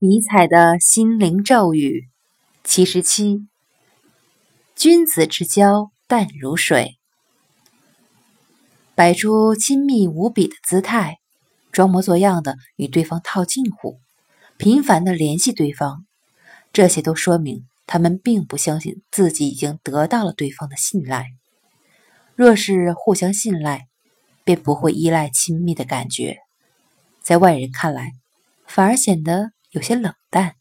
尼采的心灵咒语七十七：君子之交淡如水，摆出亲密无比的姿态，装模作样的与对方套近乎，频繁的联系对方，这些都说明他们并不相信自己已经得到了对方的信赖。若是互相信赖，便不会依赖亲密的感觉，在外人看来，反而显得。有些冷淡。